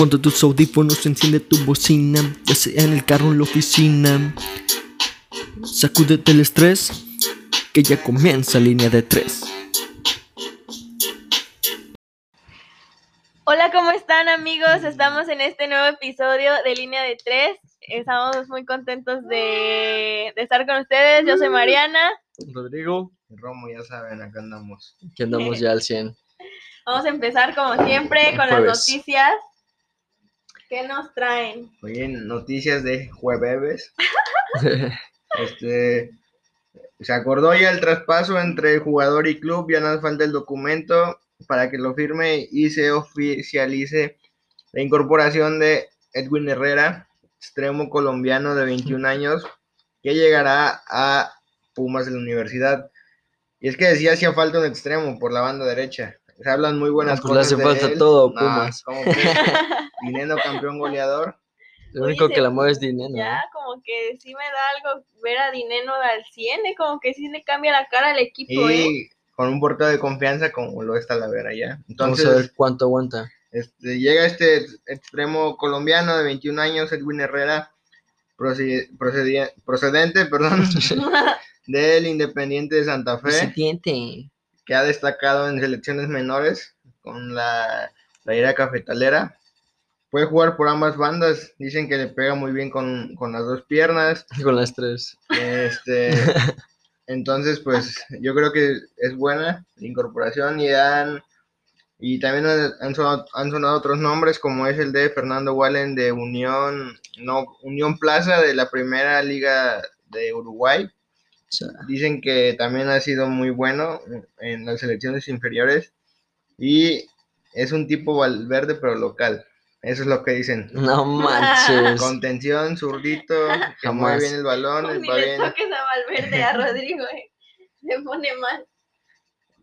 Ponte tus audífonos, enciende tu bocina, ya sea en el carro o en la oficina. Sacúdete el estrés, que ya comienza línea de tres. Hola, ¿cómo están amigos? Estamos en este nuevo episodio de Línea de Tres. Estamos muy contentos de, de estar con ustedes. Yo soy Mariana. Rodrigo, Romo, ya saben, acá andamos. que andamos ya al 100. Vamos a empezar como siempre con las noticias. ¿Qué nos traen? Oye, noticias de jueves. Este, se acordó ya el traspaso entre jugador y club, ya no falta el documento para que lo firme y se oficialice la incorporación de Edwin Herrera, extremo colombiano de 21 años, que llegará a Pumas de la universidad. Y es que decía hacía falta un extremo por la banda derecha. Se hablan muy buenas No, pues le cosas hace de falta él. todo, Pumas. Dinero campeón goleador. Lo único que la mueve es dinero. Ya, como que sí me da algo ver a Dineno al 100, ¿eh? como que sí le cambia la cara al equipo, ¿eh? Y con un portero de confianza como lo es Talavera ya. Vamos a Entonces, ver cuánto aguanta. este, llega este ex- extremo colombiano de 21 años, Edwin Herrera, procedente perdón, del Independiente de Santa Fe, Presidente. Que ha destacado en selecciones menores con la, la ira cafetalera. Puede jugar por ambas bandas, dicen que le pega muy bien con, con las dos piernas. Con las tres. Este, entonces, pues yo creo que es buena la incorporación y dan y también han sonado, han sonado otros nombres como es el de Fernando Wallen de Unión, no, Unión Plaza de la primera liga de Uruguay. Dicen que también ha sido muy bueno en las selecciones inferiores y es un tipo Valverde pero local. Eso es lo que dicen. no manches. Contención, zurdito, que Jamás. mueve bien el balón, Pues Ni va le bien. toques a Valverde, a Rodrigo, ¿eh? Se pone mal.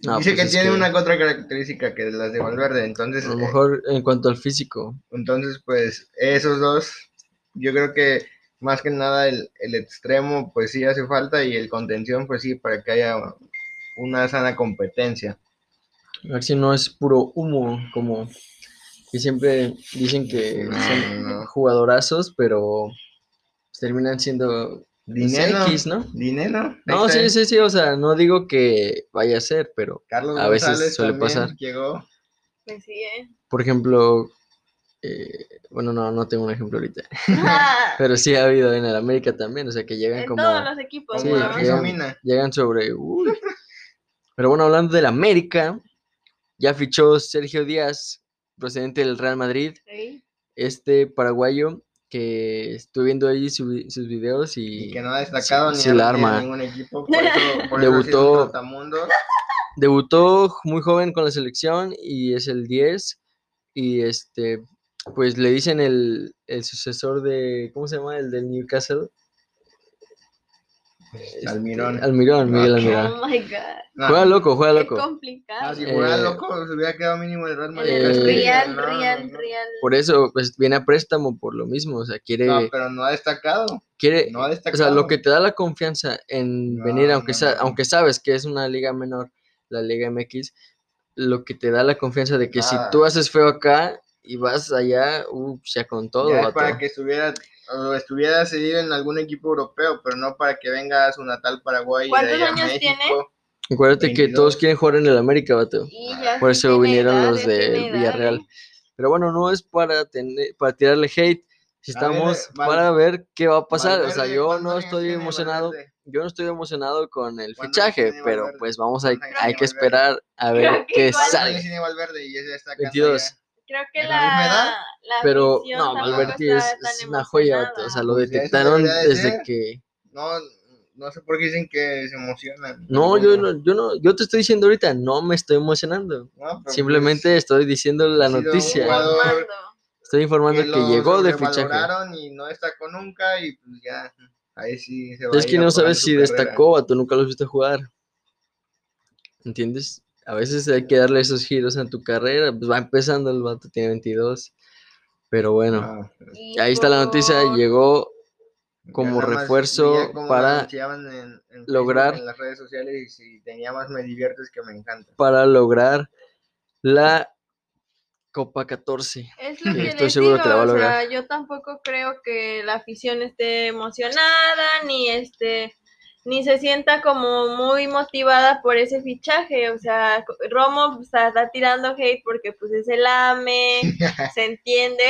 No, Dice pues que tiene una otra característica que las de Valverde, entonces, A lo eh, mejor en cuanto al físico. entonces pues esos dos, yo creo que más que nada el, el extremo pues sí hace falta y el contención pues sí para que haya una sana competencia. A ver si no es puro humo, como que siempre dicen que No, son no. jugadorazos, pero pues, terminan siendo pues, Dinero, X, ¿no? dinero. No, sí, sí, sí, o sea, no digo que vaya a ser, pero Carlos a veces González suele pasar. llegó. Pues sí, ¿eh? por ejemplo, eh, bueno, no, no tengo un ejemplo ahorita, Ah, pero sí ha habido en el América también, o sea, que llegan en como... todos los equipos. Llegan, llegan sobre... uy. Pero bueno, hablando del América, ya fichó Sergio Díaz, procedente del Real Madrid, Sí. este paraguayo que estuve viendo ahí su- sus videos y, Y que no ha destacado sí, ni arma. ningún equipo, por eso, Debutó- debutó muy joven con la selección y es el 10 y este pues le dicen el, el sucesor de ¿cómo se llama? el del Newcastle Este, Almirón. Almirón Miguel Ah, Almirón Oh my god. No, juega loco juega loco complicado. Ah, si fuera Eh, loco, se hubiera quedado mínimo el Real Madrid. Eh, Real, No, Real, no. Real. por eso pues viene a préstamo por lo mismo o sea quiere No, pero no ha destacado. quiere No ha o destacado. sea lo que te da la confianza en No, venir aunque no, sa- no. aunque sabes que es una liga menor la Liga MX lo que te da la confianza de que si tú haces feo acá y vas allá uh, ya con todo Ya es para que estuviera o estuviera cedido en algún equipo europeo, pero no para que venga a su natal Paraguay. y de ¿Cuántos a años México. tiene? Acuérdate que 22. todos quieren jugar en el América, vato. Y Por eso vinieron edad, los de edad, Villarreal. Pero bueno, no es para tener, para tirarle hate. Ver, estamos para ver qué va a pasar. o sea, yo ¿cuántos no estoy emocionado. Valverde? Yo no estoy emocionado con el ¿Cuántos años fichaje, pero Valverde? pues vamos a, ¿Cuántos años hay que esperar a ver qué igual- ¿Cuántos años sale. tiene Valverde y ya está sacando 22. Creo que ¿En la Pero no, está es, una joya, O sea, lo Pues detectaron de desde que. No, no sé por qué dicen que se emocionan. No, yo no, yo no, yo te estoy diciendo ahorita, no me estoy emocionando. No, pero Simplemente estoy diciendo la noticia. jugador. Estoy informando pues, que, llegó de fichaje. y no destacó nunca y pues ya ahí sí se va Es que no sabes si carrera. destacó, tú nunca lo has visto jugar. ¿Entiendes? A veces hay que darle esos giros a tu carrera. Pues va empezando el vato, tiene 22. Pero bueno, No, Y ahí está la noticia. Llegó como refuerzo para en- en Facebook, lograr- en las redes sociales y si tenía más me diviertes que me encanta. para lograr la Copa 14. Es lo que estoy les seguro digo, que la va a o sea, lograr. yo tampoco creo que la afición esté emocionada, ni este, ni se sienta como muy motivada por ese fichaje, o sea, Romo pues, está tirando hate porque pues es el AME, se entiende,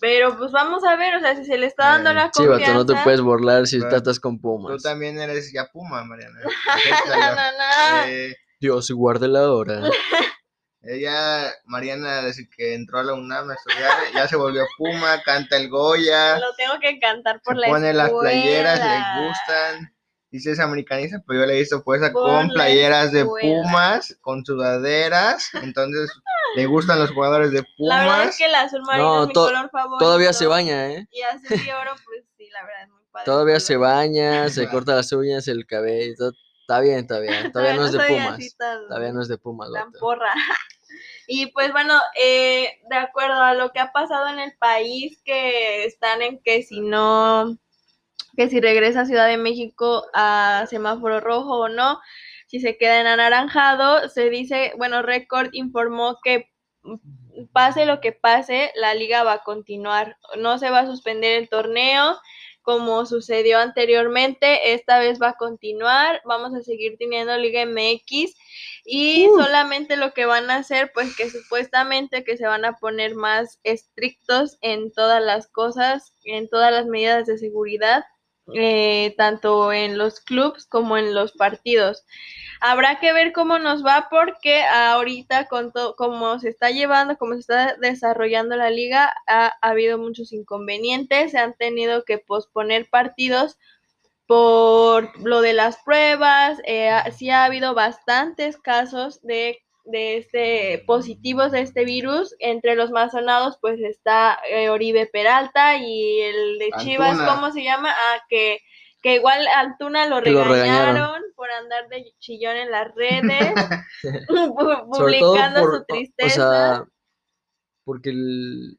pero pues vamos a ver, o sea, si se le está dando Eh, la Sí, confianza. vato, no te puedes burlar si Claro. estás con Tú Pumas. también eres ya Puma, Mariana. No, no, no. Eh, Dios, guarde la hora. ella, Mariana, desde que entró a la UNAM a estudiar, ya se volvió Puma, canta el Goya, Lo tengo que cantar por se la pone las escuela. playeras, le gustan. Dice es americanista, pero yo le he visto puesta Por con la playeras de. Pumas, con sudaderas, entonces le gustan los jugadores de La verdad Pumas. es que el azul marino No, es mi color favorito. Todavía se baña, ¿eh? Y azul y oro, pues sí, la verdad es muy padre. Todavía se baña, se corta las uñas, el cabello. todo- Está bien, está bien. Todavía no es de Pumas. Todavía no es de Pumas, tan porra. Y pues bueno, eh, de acuerdo a lo que ha pasado en el país, que están en que si no, que si regresa a Ciudad de México a semáforo rojo o no, si se queda en anaranjado, se dice, bueno, Record informó que pase lo que pase, la liga va a continuar. No se va a suspender el torneo como sucedió anteriormente, esta vez va a continuar, vamos a seguir teniendo Liga MX y solamente lo que van a hacer, pues que supuestamente que se van a poner más estrictos en todas las cosas, en todas las medidas de seguridad, eh, tanto en los clubs como en los partidos. Habrá que ver cómo nos va porque ahorita con se está llevando, como se está desarrollando la liga, ha, ha habido muchos inconvenientes, se han tenido que posponer partidos por lo de las pruebas, eh, sí ha habido bastantes casos de, de este positivos de este virus, entre los más sonados pues está eh, Oribe Peralta y el de Chivas. ¿cómo se llama? Ah, que, que igual Altuna lo regañaron, por andar de chillón en las redes, publicando por, su tristeza. o sea, porque el,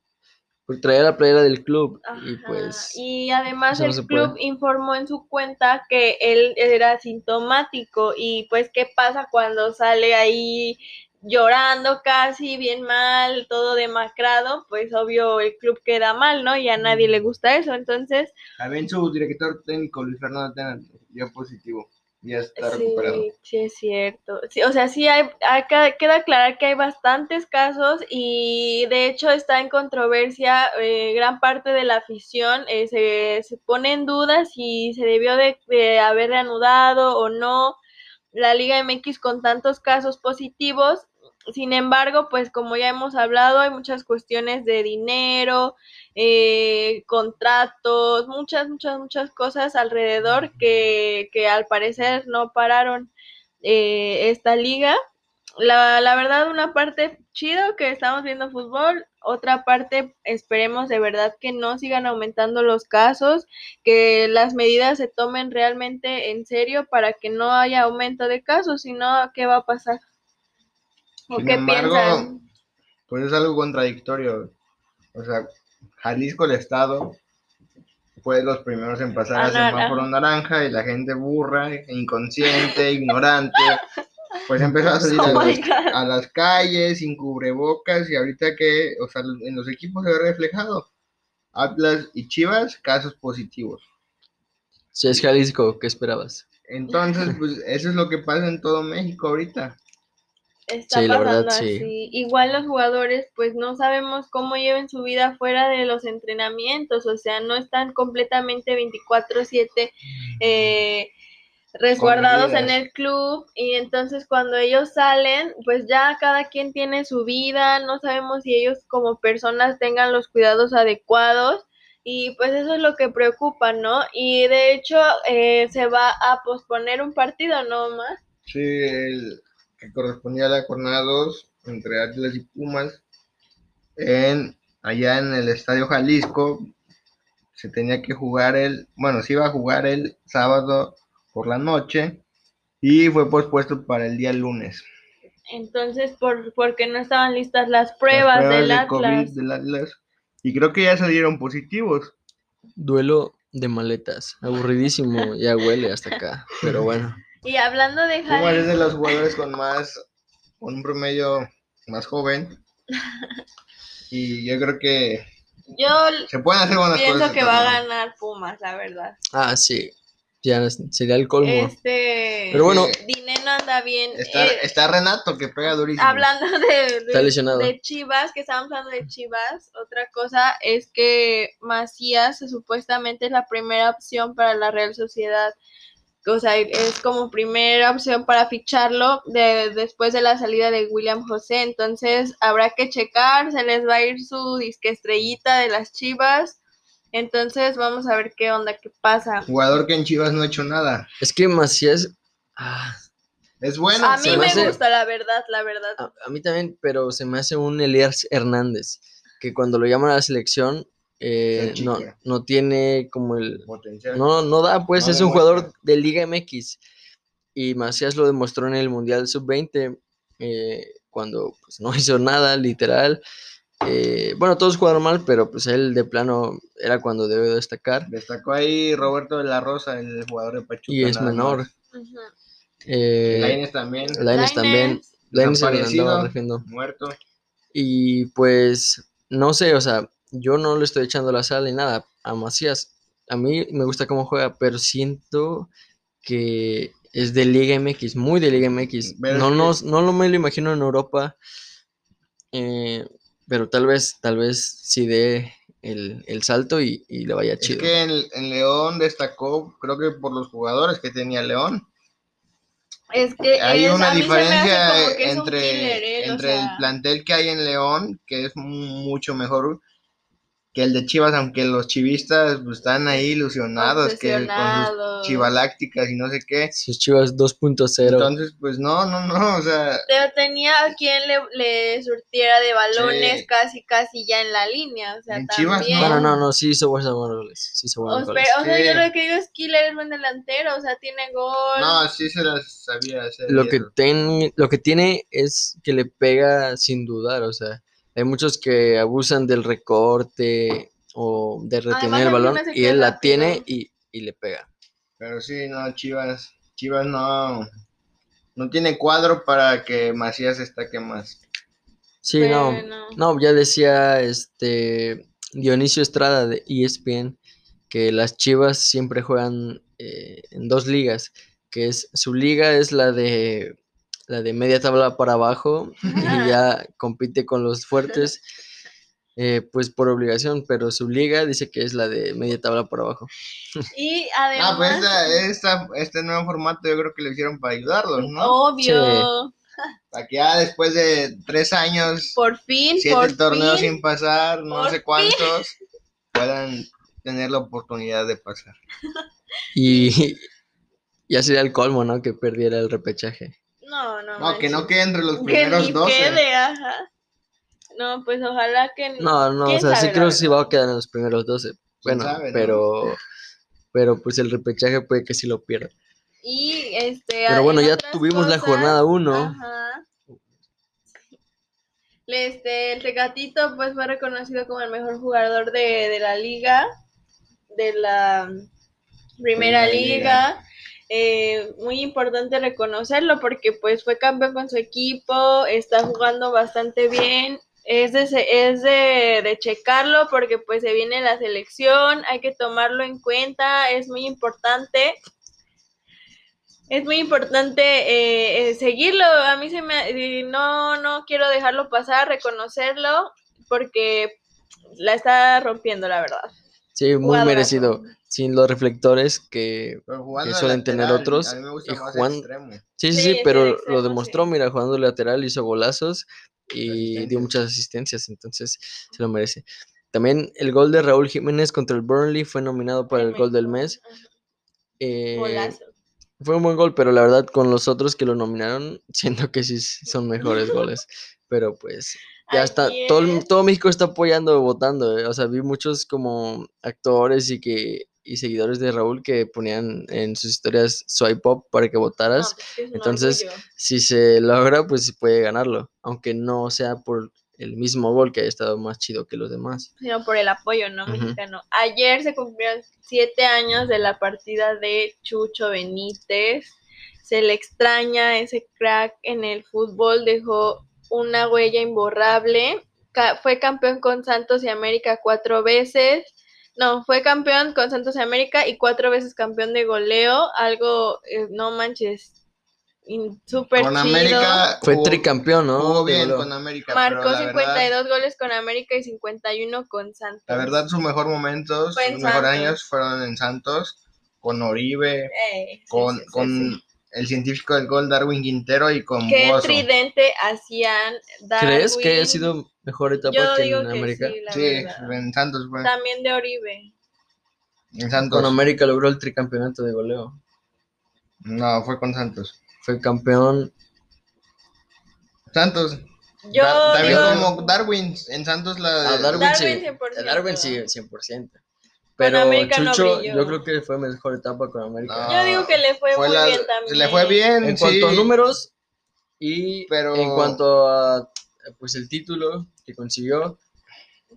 por traer la playera del club y pues y además no el club puede. informó en su cuenta que él era sintomático y pues qué pasa cuando sale ahí llorando casi bien mal, todo demacrado, pues obvio el club queda mal, ¿no? Y a nadie le gusta eso, entonces También su director técnico, Luis Fernando Tena, dio positivo. Ya está. Sí, sí es cierto. Sí, o sea, sí hay, hay que- queda aclarar que hay bastantes casos y de hecho está en controversia eh, gran parte de la afición. eh, se, se pone en duda si se debió de, de haber reanudado o no la Liga MX con tantos casos positivos. Sin embargo, pues como ya hemos hablado, hay muchas cuestiones de dinero, eh, contratos, muchas, muchas, muchas cosas alrededor que, que al parecer no pararon eh, esta liga. La, la verdad, una parte chido que estamos viendo fútbol, otra parte esperemos de verdad que no sigan aumentando los casos, que las medidas se tomen realmente en serio para que no haya aumento de casos, sino ¿qué va a pasar? ¿O Sin qué embargo, piensan? Pues es algo contradictorio. O sea, Jalisco, el estado, fue de los primeros en pasar al semáforo naranja y la gente burra, inconsciente, ignorante, pues empezó a salir a, Oh God. a las calles sin cubrebocas y ahorita que, o sea, en los equipos se ve reflejado. Atlas y Chivas, casos positivos. si es Jalisco, ¿qué esperabas? Entonces, pues eso es lo que pasa en todo México ahorita. Está Sí, la verdad, pasando sí. así. Igual los jugadores, pues no sabemos cómo lleven su vida fuera de los entrenamientos, o sea, no están completamente 24/7 eh, resguardados en el club y entonces cuando ellos salen, pues ya cada quien tiene su vida, no sabemos si ellos como personas tengan los cuidados adecuados y pues eso es lo que preocupa, ¿no? Y de hecho eh, se va a posponer un partido, ¿no más? Sí, el que correspondía a la jornada 2 entre Atlas y Pumas, en, allá en el Estadio Jalisco, se tenía que jugar el, bueno, se iba a jugar el sábado por la noche y fue pospuesto para el día lunes. Entonces, por, porque no estaban listas las Las pruebas, del de Atlas. COVID del Atlas. Y creo que ya salieron positivos. Duelo de maletas. Aburridísimo, ya huele hasta acá. Pero bueno. Y hablando de Pumas es Jalisco, de los jugadores con más, con un promedio más joven. Y yo creo que Yo se pueden hacer buenas pienso cosas. que va a ganar Pumas, la verdad. Ah, sí. Ya sería el colmo. Este. Pero bueno, Dineno anda bien. Está, Eh, está Renato que pega durísimo. Hablando de, Está de- lesionado. de Chivas, que estábamos hablando de Chivas, otra cosa es que Macías supuestamente es la primera opción para la Real Sociedad. O sea, es como primera opción para ficharlo de, después de la salida de William José. Entonces habrá que checar, se les va a ir su disque estrellita de las Chivas. Entonces vamos a ver qué onda, qué pasa. Jugador que en Chivas no ha hecho nada. Es que Macías. ah, Es bueno. A se mí me me hace- gusta, la verdad, la verdad. a, a mí también, pero se me hace un Elias Hernández. Que cuando lo llaman a la selección. Eh, no, no tiene como el. Potencial. No, no da, pues No es un jugador de Liga MX. Y Macías lo demostró en el Mundial Sub-20, eh, cuando pues, no hizo nada, literal. Eh, bueno, todos jugaron mal, pero pues él de plano era cuando debe destacar. Destacó ahí Roberto de la Rosa, el jugador de Pachuca. Y es menor. Lainez también, Lainez también. Lainez muerto. Y pues, no sé, o sea, yo no le estoy echando la sal ni nada a Macías. A mí me gusta cómo juega, pero siento que es de Liga MX, muy de Liga MX. Pero es No, que- no, no lo me lo imagino en Europa, eh, pero tal vez, tal vez sí dé el, el salto y, y le vaya Es chido. que en, en León destacó, creo que por los jugadores que tenía León. Es que Hay es- una diferencia es entre, o entre el plantel que hay en León, que es mu- mucho mejor que el de Chivas, aunque los chivistas pues, están ahí ilusionados que con sus chivalácticas y no sé qué. Sus chivas 2.0. Entonces, pues no, no, no, o sea, Pero tenía a quien le, le surtiera de balones Sí. casi, casi ya en la línea. O sea, En Chivas, también. Bueno, no, no, sí hizo buenos goles. Sí hizo O, buenos sea, goles. o sea, Sí. yo lo que digo es Killer es buen delantero, o sea, tiene gol. no, sí se las sabía hacer. Lo que, ten- lo que tiene es que le pega sin dudar, o sea, hay muchos que abusan del recorte o de retener Además, el balón y él la tiene y, y le pega. Pero sí, no, Chivas, Chivas no, no tiene cuadro para que Macías destaque más. Sí, no, no, ya decía este Dionisio Estrada de ESPN que las Chivas siempre juegan eh, en dos ligas, que es su liga es la de la de media tabla para abajo y ya compite con los fuertes eh, pues por obligación, pero su liga dice que es la de media tabla para abajo. Y además, Ah, pues esta, esta- este nuevo formato yo creo que lo hicieron para ayudarlos, ¿no? obvio, Para que ya después de tres años, por fin, siete por torneos fin. sin pasar, no sé cuántos, puedan tener la oportunidad de pasar. Y ya sería el colmo, ¿no? Que perdiera el repechaje. No, no, No, que no quede entre los Que primeros ni 12. quede, ajá. No, pues ojalá que No, no, o ¿Quién sea, sí creo que sí va a quedar en los primeros 12. Bueno, sabe, no? pero pero pues el repechaje puede que sí lo pierda. Y este. Pero en bueno, ya tuvimos la jornada uno. ajá. Este, el Tecatito pues fue reconocido como el mejor jugador de, de la liga, de la Primera Primera Liga. Liga. Eh, muy importante reconocerlo porque pues fue campeón con su equipo, está jugando bastante bien. Es de, es de, de checarlo porque pues se viene la selección, hay que tomarlo en cuenta, es muy importante. Es muy importante eh, eh, seguirlo. A mí se me no no quiero dejarlo pasar, reconocerlo porque la está rompiendo, la verdad. Sí, muy Jugadorazo. merecido. Sin los reflectores que jugando suelen tener otros, A mí me gusta y más Juan- extremo. Sí, sí, Sí, pero lo demostró, sí. mira, jugando lateral hizo golazos y dio muchas asistencias, entonces se lo merece. También el gol de Raúl Jiménez contra el Burnley fue nominado para el gol del mes. Eh, golazo. fue un buen gol, pero la verdad con los otros que lo nominaron, siento que sí son mejores goles. Pero pues ya está, todo, todo México está apoyando, votando. eh, O sea, vi muchos como actores y que y seguidores de Raúl que ponían en sus historias swipe up para que votaras. No, pues, que entonces, orgullo. Si se logra, pues puede ganarlo, aunque no sea por el mismo gol que haya estado más chido que los demás. sino por el apoyo, ¿no? Mexicano. Ayer se cumplieron siete años de la partida de Chucho Benítez. Se le extraña ese crack en el fútbol, dejó una huella imborrable. ca- fue campeón con Santos y América cuatro veces. No, fue campeón con Santos y América y cuatro veces campeón de goleo. Algo, eh, no manches, súper Con chido. América. Fue tricampeón, ¿no? Jugó bien con América. Marcó la 52 Verdad, goles con América y 51 con Santos. la verdad, su mejor momento, Fue en sus mejores años fueron en Santos, con Oribe, Eh, sí, con, sí, sí, con sí. El científico del gol Darwin Quintero y con ¿Qué Bozo. tridente hacían ¿Crees que haya Darwin? sido mejor etapa Yo que digo en que América? sí, la Sí, verdad. en Santos fue. También de Oribe. En Santos. Con América logró el tricampeonato de goleo. No, fue con Santos. Fue campeón. Santos. Yo Da- también digo como Darwin. En Santos la. A Darwin, Darwin sí. 100%. Darwin sí, 100%. Pero no Chucho, brilló. yo creo que fue mejor etapa con América. No. Yo digo que le fue, muy la- bien se también. le fue bien. En sí. cuanto a números y Pero- en cuanto a pues el título que consiguió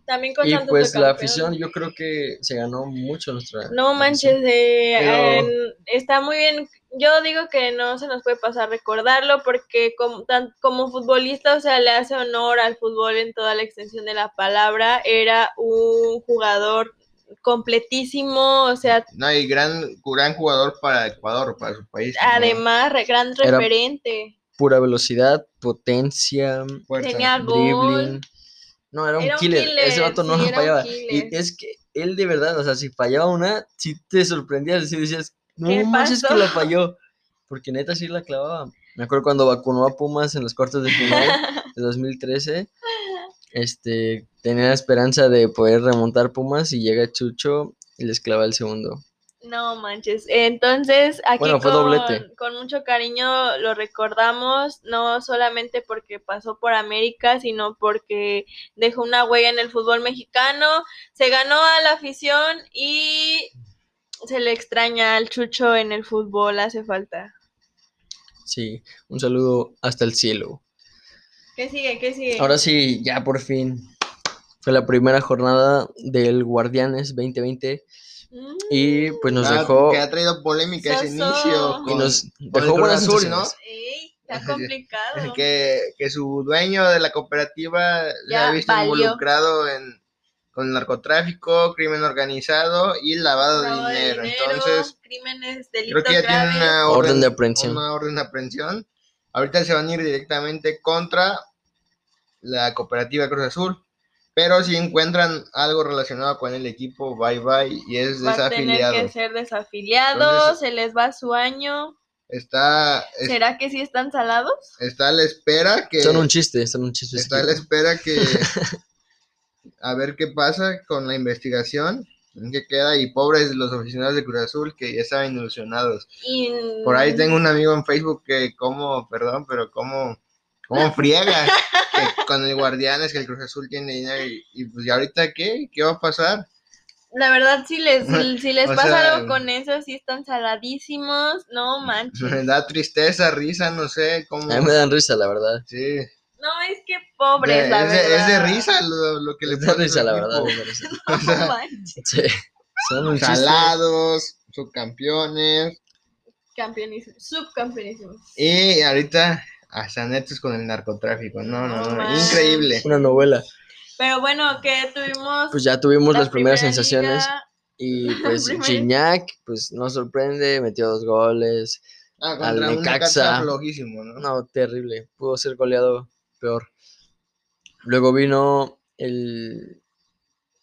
También con y Santos pues la afición yo creo que se ganó mucho nuestra No manches, eh, Pero- está muy bien. Yo digo que no se nos puede pasar recordarlo porque como, tan- como futbolista, o sea, le hace honor al fútbol en toda la extensión de la palabra. Era un jugador completísimo, o sea, No, y gran, gran jugador para Ecuador, para su país. además, re- gran Era- referente. pura velocidad, potencia, Fuerza. tenía gol. dribbling. No, era un, Era un killer. Ese vato no sí, fallaba. Y es que él de verdad, o sea, si fallaba una, si te sorprendías, si decías, no ¿Qué manches que la falló. Porque neta sí la clavaba. Me acuerdo cuando vacunó a Pumas en los cuartos de final de 2013. Este, tenía la esperanza de poder remontar Pumas y llega Chucho y les clava el segundo. No manches. Entonces, aquí Bueno, con, con mucho cariño lo recordamos, no solamente porque pasó por América, sino porque dejó una huella en el fútbol mexicano, se ganó a la afición y se le extraña al Chucho en el fútbol, hace falta. Sí, un saludo hasta el cielo. ¿Qué sigue? ¿Qué sigue? Ahora sí, ya por fin. Fue la primera jornada del Guardianes 2020 Mm, y pues nos Ah, dejó Que ha traído polémica ese inicio. y con- nos con el dejó buenas Azul, ¿no? ey, está complicado. que, que su dueño de la cooperativa se Ya ha visto valió. involucrado en con narcotráfico, crimen organizado y lavado Lavado de de dinero. dinero, Entonces, crímenes, creo delitos que ya graves. una Orden orden, de aprehensión. Una orden de aprehensión. Ahorita se van a ir directamente contra la cooperativa Cruz Azul. Pero si encuentran algo relacionado con el equipo, bye bye, y es Va a tener desafiliado. que ser desafiliado, Entonces- se les va su año. Está, es- ¿Será que sí están salados? está a la espera que... Son un chiste, son un chiste. Está a la espera que a ver qué pasa con la investigación, qué queda, y pobres los oficiales de Cruz Azul que ya estaban ilusionados. Y... Por ahí tengo un amigo en Facebook que como, perdón, pero como, como friega que con el Guardianes que el Cruz Azul tiene dinero y, y pues ¿y ahorita qué, qué va a pasar? La verdad, si les, si les pasa sea- algo con eso, sí están saladísimos. No manches. Me da tristeza, risa, no sé cómo. A mí me dan risa, la verdad. Sí. No, es que pobres, De- la es, de, verdad. es de risa lo, lo que le de a risa, la verdad. de risa. O sea, No manches. Sí, son un chiste. salados, subcampeones. Campeonísimos, subcampeonísimos. Y ahorita hasta netos con el narcotráfico. No, no, No no. Increíble. Una novela. Pero bueno, que tuvimos Pues ya tuvimos la las primeras primera sensaciones. liga. Y pues. Gignac, pues no sorprende, metió dos goles. Ah, Al un Necaxa. Necaxa flojísimo, ¿no? No, terrible. Pudo ser goleado peor. Luego vino el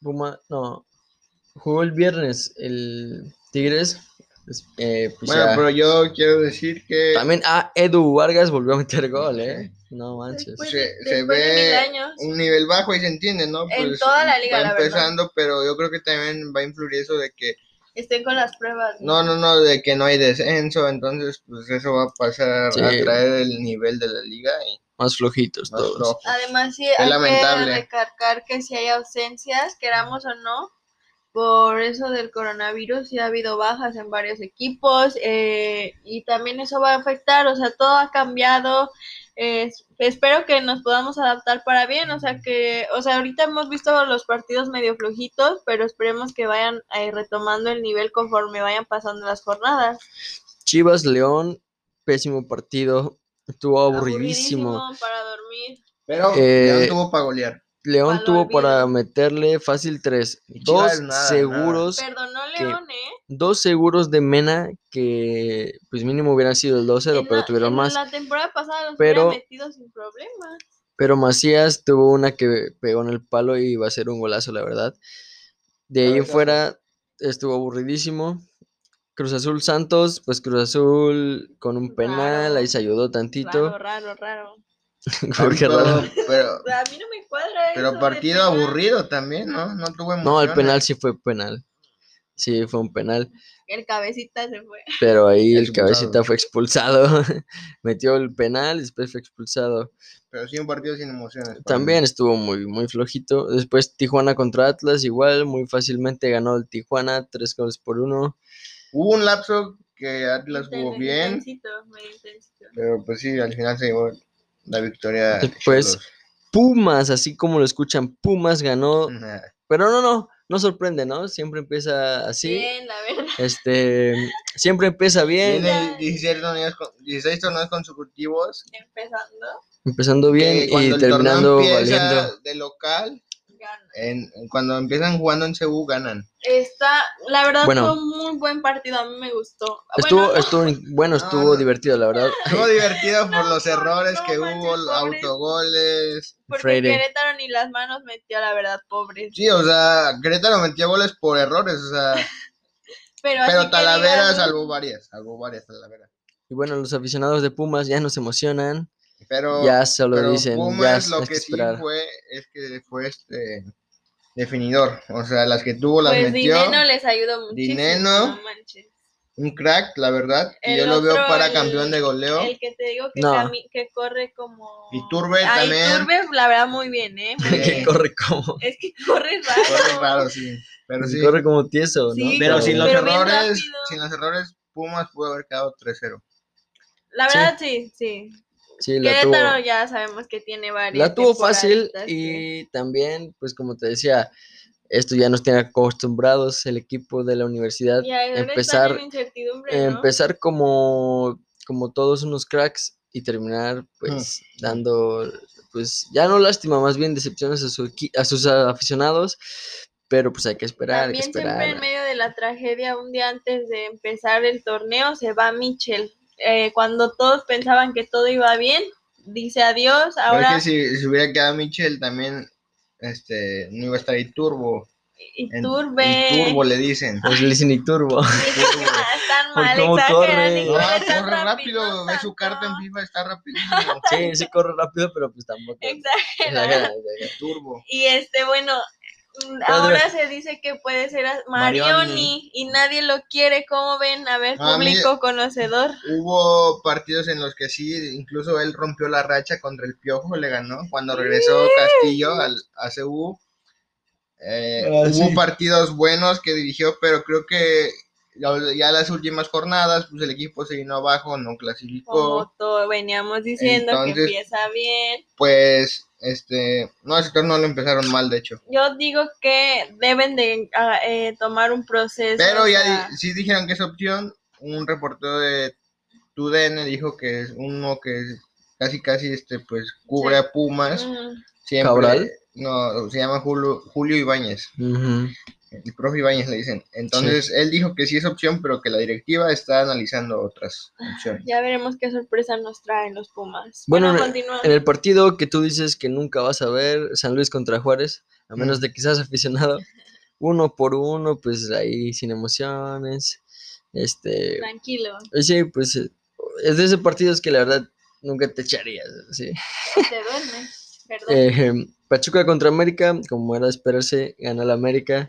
Puma, no, jugó el viernes el Tigres. pues, eh, pues Bueno, ya- pero yo quiero decir que También, ah, Edu Vargas volvió a meter gol, ¿eh? No manches. Después- se, ve años. un nivel bajo y se entiende, ¿no? Pues, En toda la liga, va la verdad. empezando, pero yo creo que también va a influir eso de que Estén con las pruebas. no, no, no, de que no hay descenso, entonces pues eso va a pasar Sí. a traer el nivel de la liga y Más flojitos más todos. Además, sí, hay lamentable. que recargar que si hay ausencias, queramos o no, por eso del coronavirus, sí ha habido bajas en varios equipos eh, y también eso va a afectar, o sea, todo ha cambiado. eh, espero que nos podamos adaptar para bien, o sea que, o sea, ahorita hemos visto los partidos medio flojitos, pero esperemos que vayan eh, retomando el nivel conforme vayan pasando las jornadas. Chivas León, pésimo partido. Estuvo aburridísimo. Aburridísimo para dormir. Pero Eh, León tuvo para golear. León tuvo para meterle fácil tres. Dos nada, seguros, Perdonó que- León, ¿eh? dos seguros de Mena que pues mínimo hubieran sido el 2-0, En pero la- tuvieron en más. La temporada pasada los Pero- metido sin problemas. Pero Macías tuvo una que pegó en el palo y iba a ser un golazo, la verdad. De ahí en fuera estuvo aburridísimo. Cruz Azul Santos, pues Cruz Azul con un penal, ahí se ayudó tantito. Raro, raro, raro. Porque Pero- raro. Pero, A mí no me cuadra pero eso partido aburrido también, ¿no? No tuvo emociones. No, el penal sí fue penal. Sí, fue un penal. El cabecita se fue. Pero ahí el Expulsado. cabecita fue expulsado. Metió el penal y después fue expulsado. Pero sí un partido sin emociones. También mí. estuvo muy, muy flojito. Después Tijuana contra Atlas, igual, muy fácilmente ganó el Tijuana, tres goles por uno. Hubo un lapso que Atlas jugó bien, intensito, medio intensito. pero pues sí, al final se llevó la victoria. Después, Cholos. Pumas, así como lo escuchan, Pumas ganó. Nah. Pero no, no, no sorprende, ¿no? Siempre empieza así. Bien, la verdad. Este, siempre empieza bien, Tiene 16 torneos, con- 16 torneos consecutivos. Empezando, empezando bien y terminando empieza valiendo. de local, en, cuando empiezan jugando en Cebu ganan. Está, la verdad Bueno. fue un muy buen partido, a mí me gustó. Estuvo, Bueno, no, estuvo, bueno, No, estuvo no. divertido, la verdad. Estuvo divertido por los no, errores no que manches, hubo, pobres. autogoles. porque Freire. Querétaro ni las manos metió, la verdad, pobres. Sí, o sea, Querétaro metió goles por errores, o sea, Pero, pero Talavera salvó varias, salvó varias Talavera. Y bueno, los aficionados de Pumas ya no se emocionan, Pero, ya solo pero dicen, ya Pumas hay lo que que sí esperar. fue es que fue este definidor, o sea, las que tuvo las Pues metió. Dineno les ayudó muchísimo. Dineno. no manches. Un crack, la verdad, y yo lo veo para el- campeón de goleo. El que te digo que, No. cami- que corre como. Iturbe Ah, también. Iturbe, la verdad, muy bien, ¿eh? Muy Sí. que corre como, Es que corre raro. Corre raro, sí. Pero sí. corre como tieso, ¿no? Sí, Pero sin los Pero errores, sin los errores, Pumas pudo haber quedado 3-0. La verdad, sí, sí. Sí, la tuvo, ya sabemos que tiene varias. la tuvo fácil que- y también, pues como te decía, esto ya nos tiene acostumbrados el equipo de la universidad. Y empezar, en incertidumbre, ¿no? empezar como, como todos unos cracks y terminar pues dando, pues ya no lástima, más bien decepciones a, su equi- a sus aficionados, pero pues hay que esperar, hay que También siempre en esperar. medio de la tragedia, un día antes de empezar el torneo, se va Michel. Eh, cuando todos pensaban que todo iba bien, dice adiós. Ahora es que si, si hubiera quedado Michel también, este, no iba a estar ahí Turbo. En- en Turbo le dicen. Pues le dicen y turbo. Están mal, cómo exageran corre. y No, corre rápido, rápido, ve su carta en. FIFA, está rapidísimo. Sí, sí corre rápido, pero pues tampoco. Turbo. Y este, bueno. Ahora se dice que puede ser Marioni, Marioni. y nadie lo quiere. ¿Cómo ven? A ver, A público conocedor. Hubo partidos en los que sí, incluso él rompió la racha contra el Piojo, le ganó cuando regresó Castillo al a CU. Eh, Ah, hubo sí. partidos buenos que dirigió, pero creo que ya, ya las últimas jornadas, pues el equipo se vino abajo, no clasificó. Como todo veníamos diciendo que empieza bien. Pues, este, no, ese torneo lo empezaron mal, de hecho. Yo digo que deben de ah, eh, tomar un proceso. Pero ya di- sí dijeron que es opción. Un reportero de TUDN dijo que es uno que casi casi este pues cubre Sí. a Pumas. mm, Siempre, ¿Cabral? No, se llama Julio, Julio Ibáñez. El profe Ibáñez le dicen. Entonces, él dijo que sí es opción, pero que la directiva está analizando otras opciones. ya veremos qué sorpresa nos traen los Pumas. Bueno, Bueno, en- continuamos. En el partido que tú dices que nunca vas a ver, San Luis contra Juárez, a menos Mm. de que seas aficionado, uno por uno, pues ahí sin emociones. Este, Tranquilo. y sí, pues eh, es de esos partidos que la verdad nunca te echarías. Sí. Te duermes. Perdón. Eh, Pachuca contra América, como era de esperarse, gana la América.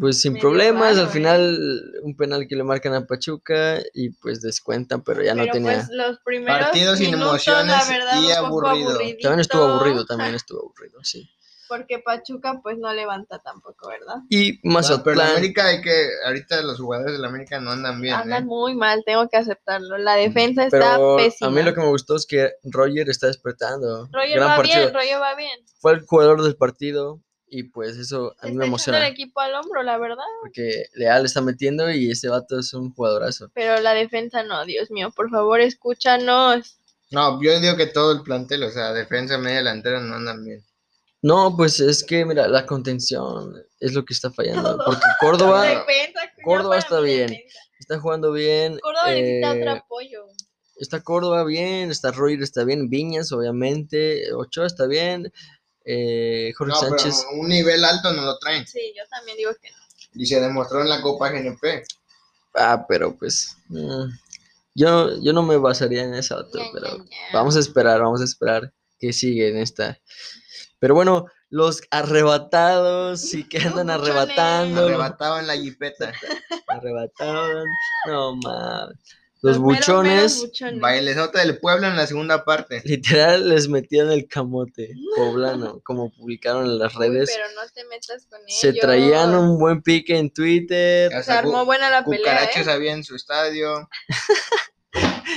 Pues sin Medio problemas, raro, al ¿eh? final un penal que le marcan a Pachuca y pues descuentan, pero ya no tenía. pues los primeros Partidos sin minutos, emociones la verdad, y aburrido. También estuvo aburrido, también estuvo aburrido, sí. Porque Pachuca pues no levanta tampoco, ¿verdad? Y Bueno, pero en Mazatlán. América hay que, ahorita los jugadores de la América no andan bien, Andan ¿eh? muy mal, tengo que aceptarlo. La defensa está Pero pésima. a mí lo que me gustó es que Roger está despertando. Roger Gran va partido. bien, Roger va bien. Fue el jugador del partido y pues eso a mí me está echando emociona. el equipo al hombro, la verdad. Porque Leal está metiendo y ese vato es un jugadorazo. Pero la defensa no, Dios mío, por favor, escúchanos. No, yo digo que todo el plantel, o sea, defensa, media delantera no andan bien. No, pues es que, mira, la contención es lo que está fallando. Porque Córdoba Córdoba está bien. defensa. está jugando bien. Córdoba necesita eh, otro apoyo. Está Córdoba bien, está Roger está bien, Viñas obviamente, Ochoa está bien, eh, Jorge No, pero Sánchez. un nivel alto no lo traen. Sí, yo también digo que no. Y se demostró en la Copa GNP. Ah, pero pues mm, yo, yo no me basaría en esa otra, Ña, pero vamos a esperar, vamos a esperar que sigue en esta. Pero bueno, los arrebatados, sí que andan Los arrebatando, Arrebatado en la jipeta. arrebataban, no mames. Los meros buchones, buchones. Bailesota del pueblo en la segunda parte. literal, les metían el camote poblano, como publicaron en las Uy, redes. pero no te metas con ellos. Se traían un buen pique en Twitter. Se Hasta armó buena la pelea, cucarachas ¿eh? había en su estadio.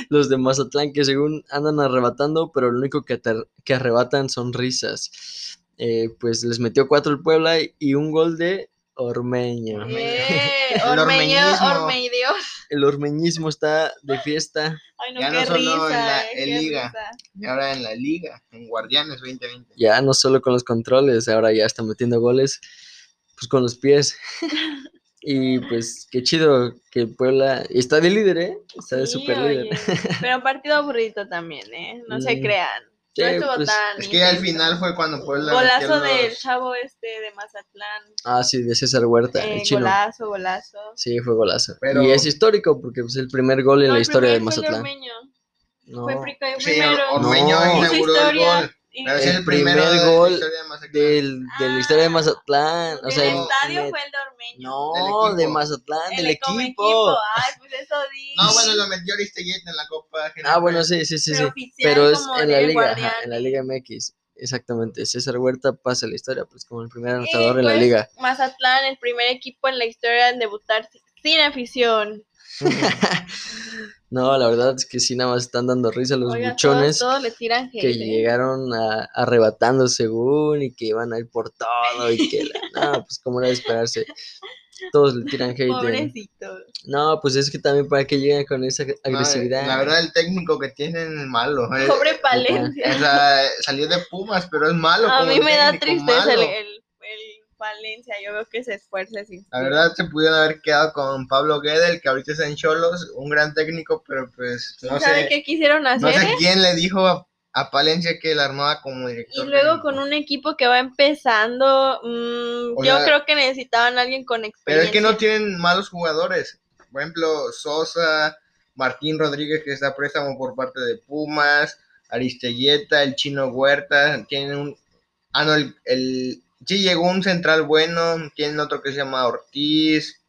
Los de Mazatlán que según andan arrebatando, pero lo único que, que arrebatan son risas. Eh, pues les metió cuatro el Puebla y un gol de Ormeño. Eh, El Ormeño, ormeñismo. Ormeño. El ormeñismo está de fiesta. Ay, no, Ya no solo en la- eh, en liga. Y ahora en la liga, en Guardianes 2020. Ya no solo con los controles, ahora ya está metiendo goles pues con los pies. Y pues qué chido que Puebla está de líder, ¿eh? Está de Sí, super oye, líder. Pero partido aburrido también, ¿eh? No se crean. sí, no estuvo pues, tan Es que al final fue cuando Puebla. Golazo del chavo este de Mazatlán. Ah, sí, de César Huerta, Eh, el chino. golazo, golazo. Sí, fue golazo. Pero- Y es histórico porque es el primer gol en No, la historia de primer fue el Mazatlán. Ormeño. No, Fue pri- el Sí, primero. Ormeño No. Inauguró el gol. Pero es El el, primero primer de gol de del, de la historia de Mazatlán. O el sea, estadio net- fue el de Ormeño. No, de. Mazatlán, El del equipo. Ay, pues eso di. No, bueno, lo metió Aristeguieta en la Copa GNP. Ah, bueno, sí, sí, sí, sí. Pero oficial Pero es en la liga, ajá, en la Liga MX. Exactamente. César Huerta pasa la historia, pues como el primer anotador en la pues, liga. Mazatlán, el primer equipo en la historia en debutar si- sin afición. no, la verdad es que sí, nada más están dando risa los Oiga, buchones. todos, todos le tiran hate. que ¿eh? llegaron a- arrebatando según y que iban a ir por todo y que la- no, pues como era de esperarse. Todos le tiran hate. Pobrecito. No, pues es que también para que lleguen con esa No, agresividad. la verdad, el técnico que tienen es malo. eh. Pobre O Palencia. sea, salió de Pumas, pero es malo. A como mí me da tristeza el Yo veo que se esfuerza. sin- La verdad, se pudieron haber quedado con Pablo Guedel, que ahorita está en Cholos, un gran técnico, pero pues no ¿Sabe sé, qué quisieron no hacer? sé eh? quién le dijo a, a Palencia que la armaba como Y director. luego técnico. con un equipo que va empezando, mm, yo sea, creo que necesitaban a alguien con Pero experiencia. es que no tienen malos jugadores. Por ejemplo, Sosa, Martín Rodríguez, que está préstamo por parte de Pumas, Aristelleta, el Chino Huerta, tienen un... Ah, no, el, el- Sí, llegó un central bueno, tienen otro que se llama Ortiz,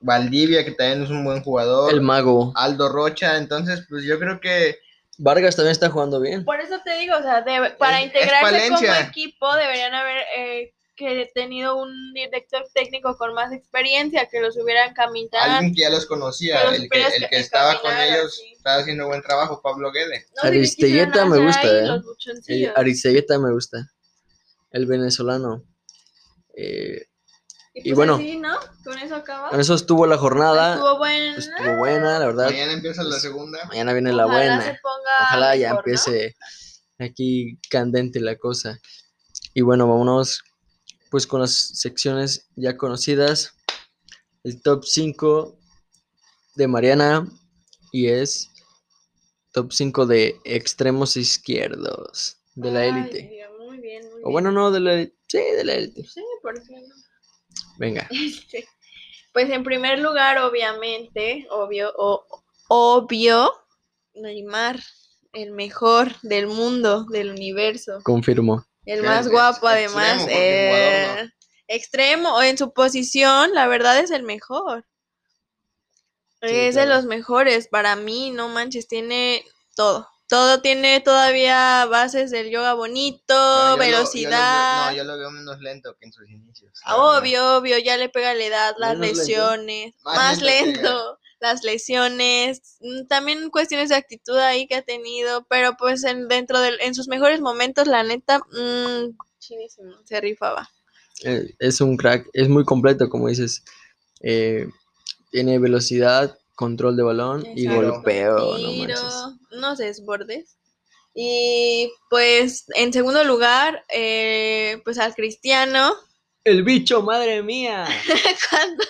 Valdivia, que también es un buen jugador, El mago. Aldo Rocha, entonces pues yo creo que Vargas también está jugando bien. Por eso te digo, o sea, de- para Es- es integrarse como equipo deberían haber eh, que tenido un director técnico con más experiencia que los hubieran caminado. alguien que ya los conocía, el que, supieras el que que estaba con ellos, sí. estaba haciendo buen trabajo, Pablo Guede. No Aristeguieta quisieron me gusta, ahí ¿eh? Aristeguieta me gusta. El venezolano. Eh, y pues bueno. así, ¿no? Con eso acaba. con eso estuvo la jornada. Estuvo buena. Estuvo buena, la verdad. Mañana empieza la pues, segunda. Mañana viene la buena. se ponga Ojalá ya empiece aquí candente la cosa. Y bueno, vámonos pues con las secciones ya conocidas. El top 5 de Mariana y es top 5 de extremos izquierdos de la Ay, élite. Dios, Muy bien, muy O bueno, no, de la élite. Sí, de la élite. Sí, por qué no? Venga. Este, pues en primer lugar, obviamente, obvio, o, obvio, Neymar, el mejor del mundo, del universo, Confirmo. el más es guapo extremo, además, jugador eh, extremo, o en su posición, la verdad es el mejor. Sí, es de los mejores, para mí, no manches, tiene todo. Todo tiene todavía bases del yoga bonito, Pero yo lo- yo lo veo- velocidad. no, yo lo veo menos lento que en sus inicios. Ah, verdad. Obvio, obvio, ya le pega la edad, las Menos lento. lesiones, Más más, lento las lesiones, mm, también cuestiones de actitud ahí que ha tenido, pero pues en, dentro de, en sus mejores momentos, la neta, mm, chinísimo, se rifaba. Eh, es un crack, es muy completo, como dices. Eh, tiene velocidad, control de balón y golpeo. No Tiro, manches. No desbordes. Y pues en segundo lugar, eh, pues al Cristiano, El bicho, madre mía. cuando,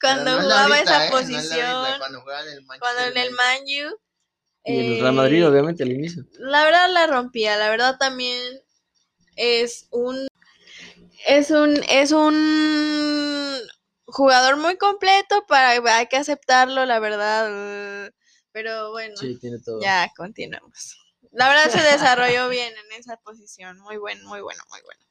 cuando no jugaba ahorita, esa ¿eh? No ahorita, posición, cuando jugaba en el Manchester cuando en el United. Man U, Y en el Real Madrid, eh, obviamente, al inicio. la verdad la rompía, la verdad también es un es un es un jugador muy completo para hay que aceptarlo, la verdad. Pero bueno, Sí, tiene todo. ya continuamos. La verdad se desarrolló bien en esa posición, muy bueno, muy bueno, muy bueno.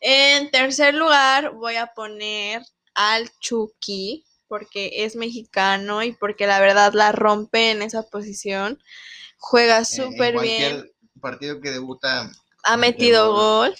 En tercer lugar voy a poner al Chucky porque es mexicano y porque la verdad la rompe en esa posición. Juega Eh, súper bien cualquier partido que debuta. ha metido gol. gol.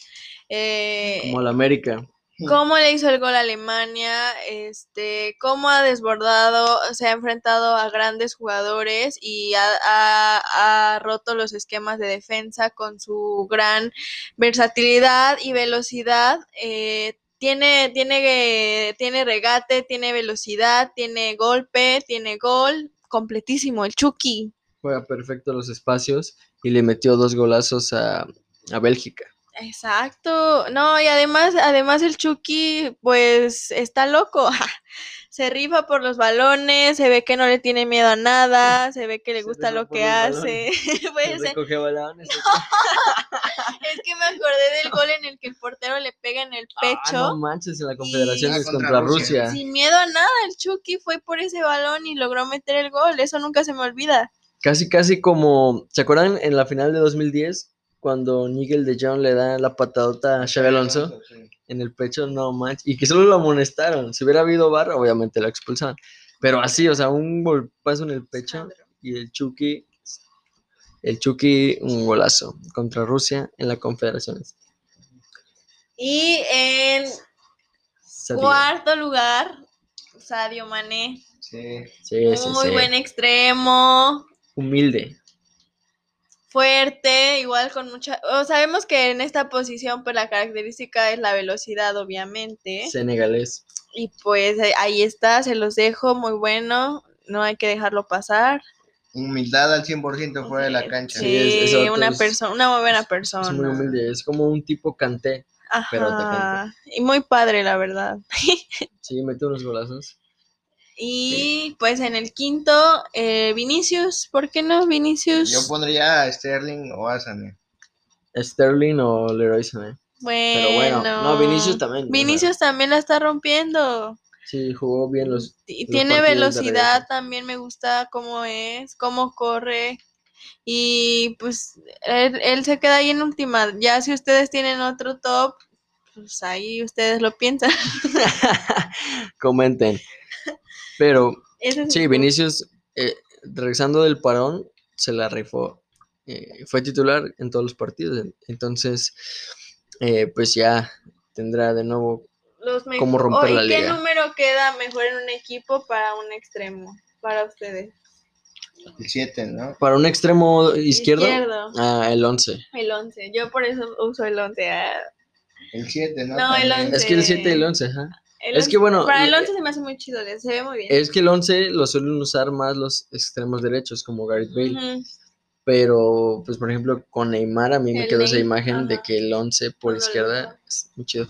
Eh, Como el América. Cómo le hizo el gol a Alemania, este, cómo ha desbordado, se ha enfrentado a grandes jugadores y ha, roto los esquemas de defensa con su gran versatilidad y velocidad. eh, tiene, tiene, tiene regate, tiene velocidad, tiene golpe, tiene gol, completísimo, el Chucky. Juega perfecto los espacios y le metió dos golazos a, a Bélgica. Exacto, no, y además, además el Chucky, pues, está loco, se rifa por los balones, se ve que no le tiene miedo a nada, se ve que le gusta lo que hace. Recoge balones. es que me acordé del gol en el que el portero le pega en el Ah, pecho, no manches, en la Confederación es contra. Rusia. sin miedo a nada, el Chucky fue por ese balón y logró meter el gol, eso nunca se me olvida. Casi, casi como. ¿Se acuerdan en la final de 2010? Cuando Nigel de Jong le da la patadota a Xavi Alonso sí. en el pecho, no manches. Y que solo lo amonestaron. Si hubiera habido bar, obviamente lo expulsaban. Pero así, o sea, un golpazo en el pecho y el Chucky. El Chucky, un golazo contra Rusia en la Confederaciones. Y en Sadio. cuarto lugar, Sadio Mané, Sí. Sí, sí, muy sí. buen extremo, Humilde. Fuerte, igual con mucha... o sabemos que en esta posición pues la característica es la velocidad, obviamente. Senegalés. Y pues eh, ahí está, se los dejo, muy bueno, no hay que dejarlo pasar. Humildad al 100% fuera de la cancha. Sí, es- una persona, una muy buena persona. Es muy humilde. Es como un tipo canté. pero atacante. Ajá. Y muy padre, la verdad. Sí, mete unos golazos. Y pues en el quinto, eh, Vinicius, ¿por qué no Vinicius? Yo pondría a Sterling o a Sané. Sterling o Leroy Sané. bueno, Pero bueno, no, Vinicius también. o sea, Vinicius también la está rompiendo. sí, jugó bien los. Tiene velocidad también, me gusta cómo es, cómo corre. Y pues él, él se queda ahí en última. Ya si ustedes tienen otro top, pues ahí ustedes lo piensan. Comenten. Pero es sí, el- Vinicius, eh, regresando del parón, se la rifó. Eh, fue titular en todos los partidos. Entonces, eh, pues ya tendrá de nuevo. los cómo romper oh, la ¿Y qué liga. número queda mejor en un equipo para un extremo? Para ustedes. El 7, ¿no? Para un extremo izquierdo, Izquierdo. ah, el 11. El 11. Yo por eso uso el 11. ah, El 7, ¿no? No, el También. 11. Es que el 7 y el 11, ajá. El Es que 11 bueno, Para el le- 11 se me hace muy chido, se ve muy bien. Es que el 11 lo suelen usar más los extremos derechos, como Gareth Bale. Pero, pues, por ejemplo, con Neymar a mí me quedó esa imagen de que el 11 por No izquierda es muy chido.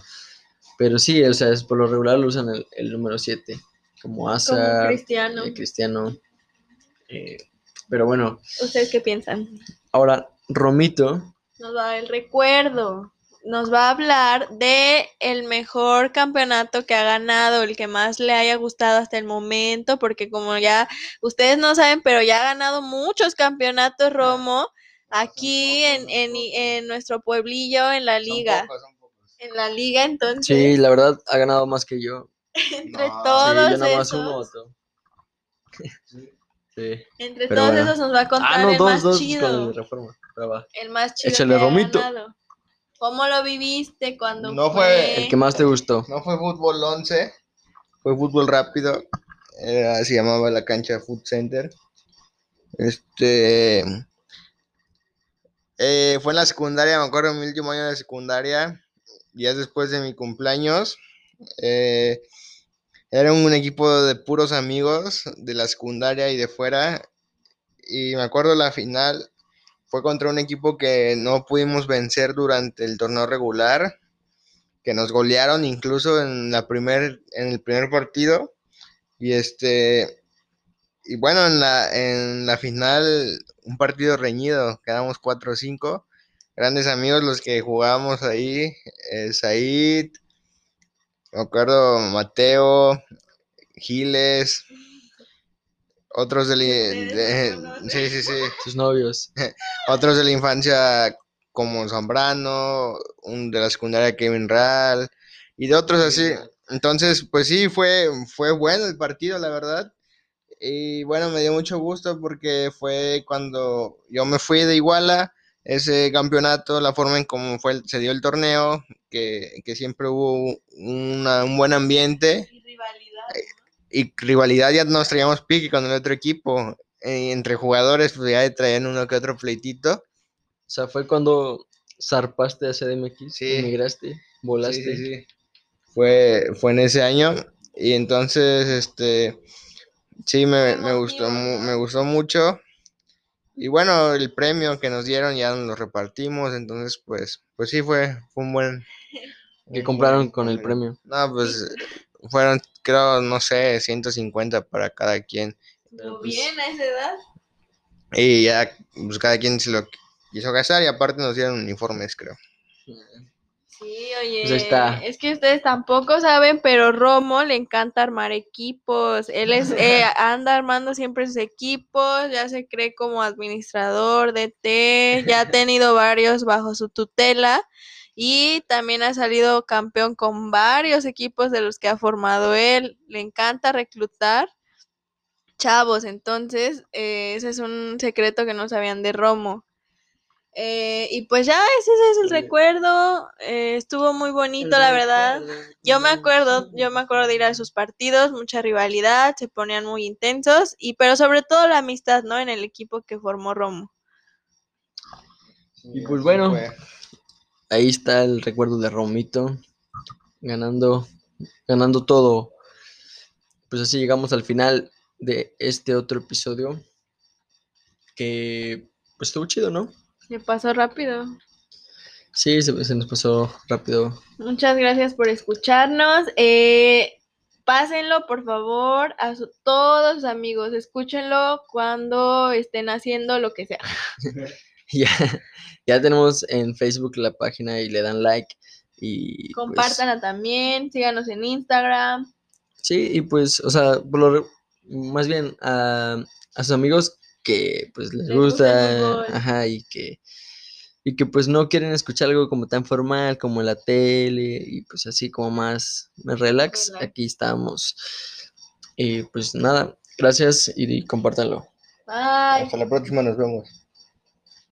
Pero sí, o sea, es por lo regular lo usan el, el número 7, como Como Asa, Cristiano. Cristiano. eh, pero bueno, ¿Ustedes qué piensan? ahora Romito, Nos va a dar el recuerdo. Nos va a hablar de el mejor campeonato que ha ganado, el que más le haya gustado hasta el momento, porque como ya ustedes no saben, pero ya ha ganado muchos campeonatos Romo aquí en, en, en nuestro pueblillo, en la Son liga. pocos, son pocos. En la liga, entonces, sí, la verdad ha ganado más que yo. entre No, Sí, todos yo nada más esos, uno voto. Sí. Sí. entre pero todos bueno. esos nos va a contar Ah, no, el dos, más dos con chido. el de reforma. pero va. El más chido Échale, que ha Romito. ganado. ¿Cómo lo viviste cuando No fue? fue El que más te gustó. No fue fútbol 11, fue fútbol rápido. Era- se llamaba la cancha Food Center. Este. eh, fue en la secundaria, me acuerdo, en mi último año de secundaria, días después de mi cumpleaños. eh, era un equipo de puros amigos de la secundaria y de fuera. Y me acuerdo la final fue contra un equipo que no pudimos vencer durante el torneo regular, que nos golearon incluso en la primer, en el primer partido. Y este y bueno, en la, en la final, un partido reñido, quedamos 4-5. Grandes amigos los que jugábamos ahí, eh, Said, me acuerdo, Mateo, Giles, otros de, la, sí, sí, sí. sus novios. otros de la infancia como Zambrano, un de la secundaria Kevin Ral y de otros así. Entonces, pues sí, fue, fue bueno el partido, la verdad. Y bueno, me dio mucho gusto porque fue cuando yo me fui de Iguala, ese campeonato, la forma en cómo fue, se dio el torneo, que, siempre hubo un buen ambiente. Y rivalidad. Ya nos traíamos pique con el otro equipo. Eh, entre jugadores, pues ya traían uno que otro pleitito. O sea, fue cuando zarpaste a CDMX, sí. emigraste, volaste. Sí, sí, sí. Fue, fue en ese año. Y entonces, este Sí, me, me gustó, me gustó mucho. Y bueno, el premio que nos dieron ya nos lo repartimos, entonces pues, pues sí fue, fue un buen... ¿Qué compraron con el premio? No, pues fueron, creo, no sé, 150 para cada quien. Muy pues bien a esa edad. Y ya, pues cada quien se lo quiso gastar y aparte nos dieron uniformes, creo. Sí, oye, pues es que ustedes tampoco saben, pero Romo le encanta armar equipos. Él es eh, anda armando siempre sus equipos, ya se cree como administrador de té, ya ha tenido varios bajo su tutela y también ha salido campeón con varios equipos de los que ha formado él. Le encanta reclutar chavos, entonces eh, ese es un secreto que no sabían de Romo. Eh, y pues ya ese, es el recuerdo, eh, estuvo muy bonito la verdad. Yo me acuerdo, yo me acuerdo de ir a sus partidos, mucha rivalidad, se ponían muy intensos y pero sobre todo la amistad, ¿no? En el equipo que formó Romo. Y pues bueno, ahí está el recuerdo de Romito ganando ganando todo. Pues así llegamos al final de este otro episodio que pues estuvo chido, ¿no? Se pasó rápido. Sí, se, nos pasó rápido. Muchas gracias por escucharnos. Eh, pásenlo, por favor, a todos sus amigos. Escúchenlo cuando estén haciendo lo que sea. ya, ya tenemos en Facebook la página y le dan like. Y pues Compártanla también, síganos en Instagram. Sí, y pues, o sea, más bien a, a sus amigos que pues les, gusta, ajá, y que y que pues no quieren escuchar algo como tan formal como la tele y pues así como más, relax, aquí estamos. Y pues nada, gracias y compártanlo. Bye. Hasta la próxima, nos vemos.